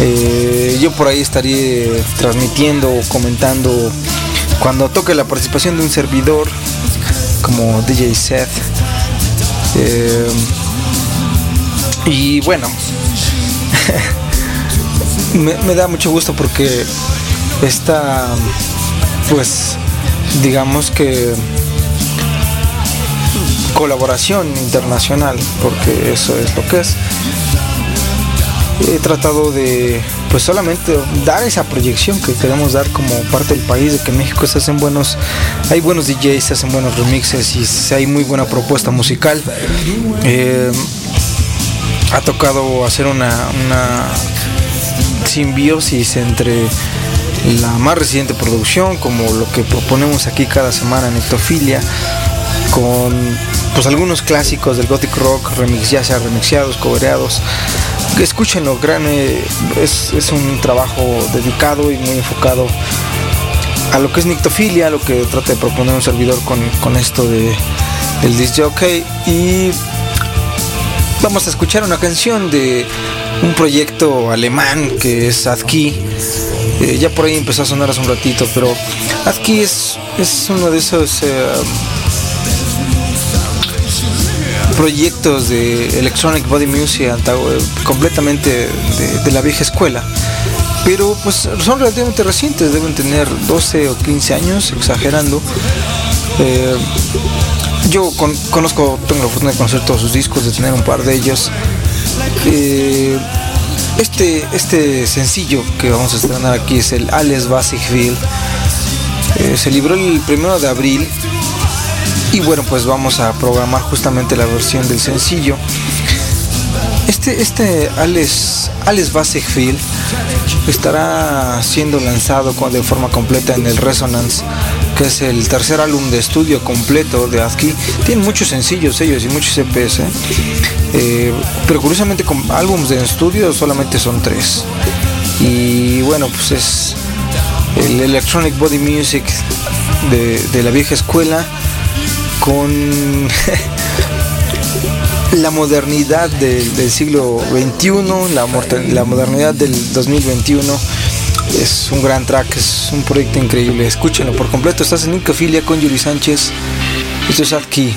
Eh, yo por ahí estaré transmitiendo comentando cuando toque la participación de un servidor como DJ Seth. Eh, y bueno, [laughs] me, me da mucho gusto porque esta, pues, digamos que colaboración internacional, porque eso es lo que es. He tratado de, pues solamente dar esa proyección que queremos dar como parte del país, de que México se hacen buenos, hay buenos DJs, se hacen buenos remixes y hay muy buena propuesta musical. Eh, ha tocado hacer una, una simbiosis entre la más reciente producción, como lo que proponemos aquí cada semana en Ectofilia, con pues algunos clásicos del gothic rock, remix, ya sea remixeados, cobereados. Escúchenlo, créanme, es, es un trabajo dedicado y muy enfocado a lo que es nictofilia, a lo que trata de proponer un servidor con, con esto de el disc jockey y vamos a escuchar una canción de un proyecto alemán que es Adki. Eh, ya por ahí empezó a sonar hace un ratito, pero Adki es, es uno de esos eh, proyectos de electronic body music antago- completamente de, la vieja escuela. Pero pues son relativamente recientes, deben tener 12 o 15 años, exagerando. Eh, yo con- conozco, tengo la oportunidad de conocer todos sus discos, de tener un par de ellos. Eh, este, este sencillo que vamos a estrenar aquí es el Ales Basicville. Eh, se libró el primero de abril y bueno, pues vamos a programar justamente la versión del sencillo. Este, este Alex, Alex Basicville estará siendo lanzado con- de forma completa en el Resonance, que es el tercer álbum de estudio completo de Adki. Tienen muchos sencillos ellos y muchos EPs, ¿eh? Eh, pero curiosamente con álbumes de estudio solamente son tres. Y bueno, pues es el Electronic Body Music de, de la vieja escuela con [laughs] la modernidad del, siglo XXI, la, la modernidad del 2021. Es un gran track, es un proyecto increíble. Escúchenlo por completo. Estás en Incofilia con Yuri Sánchez. Esto es aquí.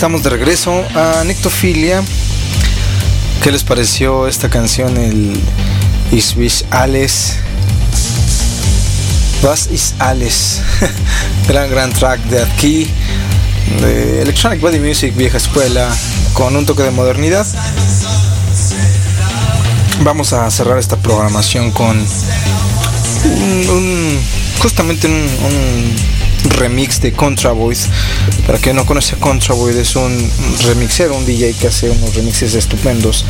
Estamos de regreso a Nectofilia. ¿Qué les pareció esta canción, el Iswish Ales? Was is Ales? [laughs] gran, gran track de aquí, de Electronic Body Music, vieja escuela, con un toque de modernidad. Vamos a cerrar esta programación con un, justamente un remix de Contra Voice. Para quien no conoce Contra Voice, es un remixero, un DJ que hace unos remixes estupendos.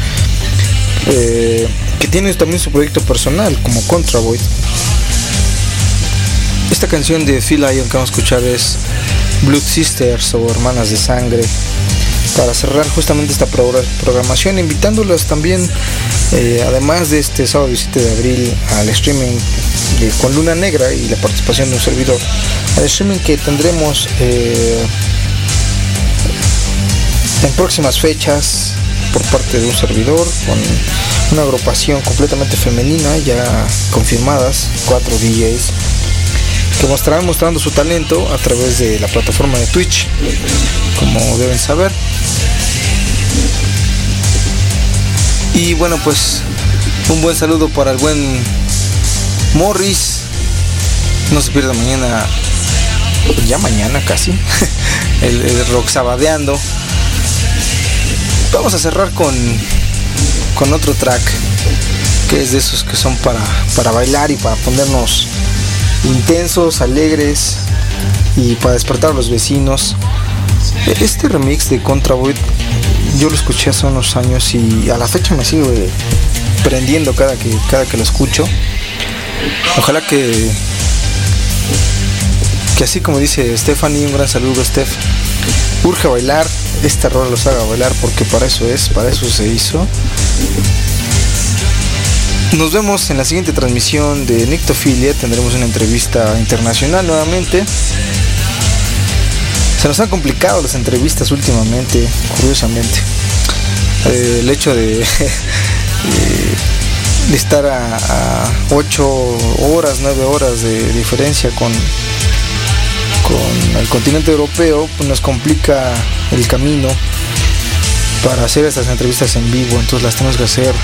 Eh, que tiene también su proyecto personal como Contra Voice. Esta canción de Phil Lyon que vamos a escuchar es Blood Sisters o Hermanas de Sangre. Para cerrar justamente esta programación, invitándolos también, eh, además de este sábado 17 de abril, al streaming con Luna Negra y la participación de un servidor, streaming que tendremos eh, en próximas fechas por parte de un servidor con una agrupación completamente femenina ya confirmadas, cuatro DJs que mostrarán mostrando su talento a través de la plataforma de Twitch, como deben saber. Y bueno, pues un buen saludo para el buen Morris. No se pierda mañana, ya mañana casi, [laughs] el, rock sabadeando. Vamos a cerrar con, con otro track que es de esos que son para, para bailar y para ponernos intensos, alegres y para despertar a los vecinos. Este remix de Contravoid yo lo escuché hace unos años y a la fecha me sigue prendiendo cada que, cada que lo escucho. Ojalá que, que así como dice Stephanie, un gran saludo Steph, urge bailar, este rol los haga bailar porque para eso es, para eso se hizo. Nos vemos en la siguiente transmisión de Nictofilia. Tendremos una entrevista internacional nuevamente. Se nos han complicado las entrevistas últimamente, curiosamente. Eh, el hecho de, [laughs] de, estar a, 8 horas, 9 horas de diferencia con, con el continente europeo, pues nos complica el camino para hacer estas entrevistas en vivo. Entonces las tenemos que hacer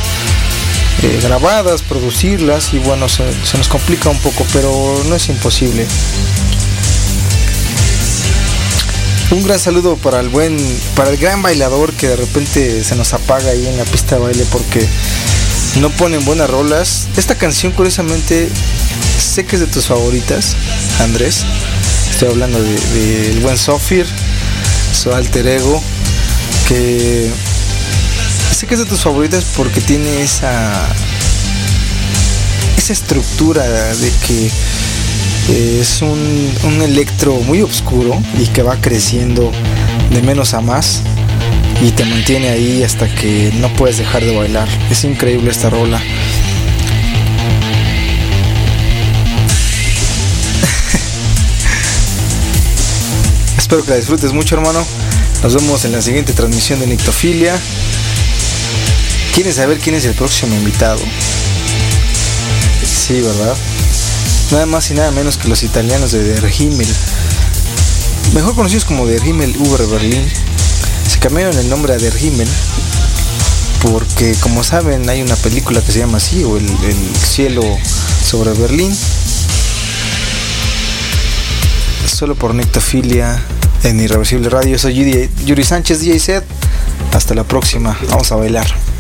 eh, grabadas, producirlas y bueno, se, nos complica un poco, pero no es imposible. Un gran saludo para el buen, para el gran bailador que de repente se nos apaga ahí en la pista de baile porque no ponen buenas rolas. Esta canción curiosamente sé que es de tus favoritas, Andrés. Estoy hablando del de, buen Sofir, su alter ego, que sé que es de tus favoritas porque tiene esa esa estructura de que es un, un electro muy oscuro y que va creciendo de menos a más y te mantiene ahí hasta que no puedes dejar de bailar. Es increíble esta rola. Espero que la disfrutes mucho hermano. Nos vemos en la siguiente transmisión de Nictofilia. ¿Quieres saber quién es el próximo invitado? Sí, ¿verdad? Nada más y nada menos que los italianos de Der Himmel. Mejor conocidos como Der Himmel Uber Berlin. Se cambiaron el nombre a Der Himmel porque como saben hay una película que se llama así o el, cielo sobre Berlín. Solo por Nectofilia en Irreversible Radio. Soy Yuri, Yuri Sánchez, DJ Set. Hasta la próxima. Vamos a bailar.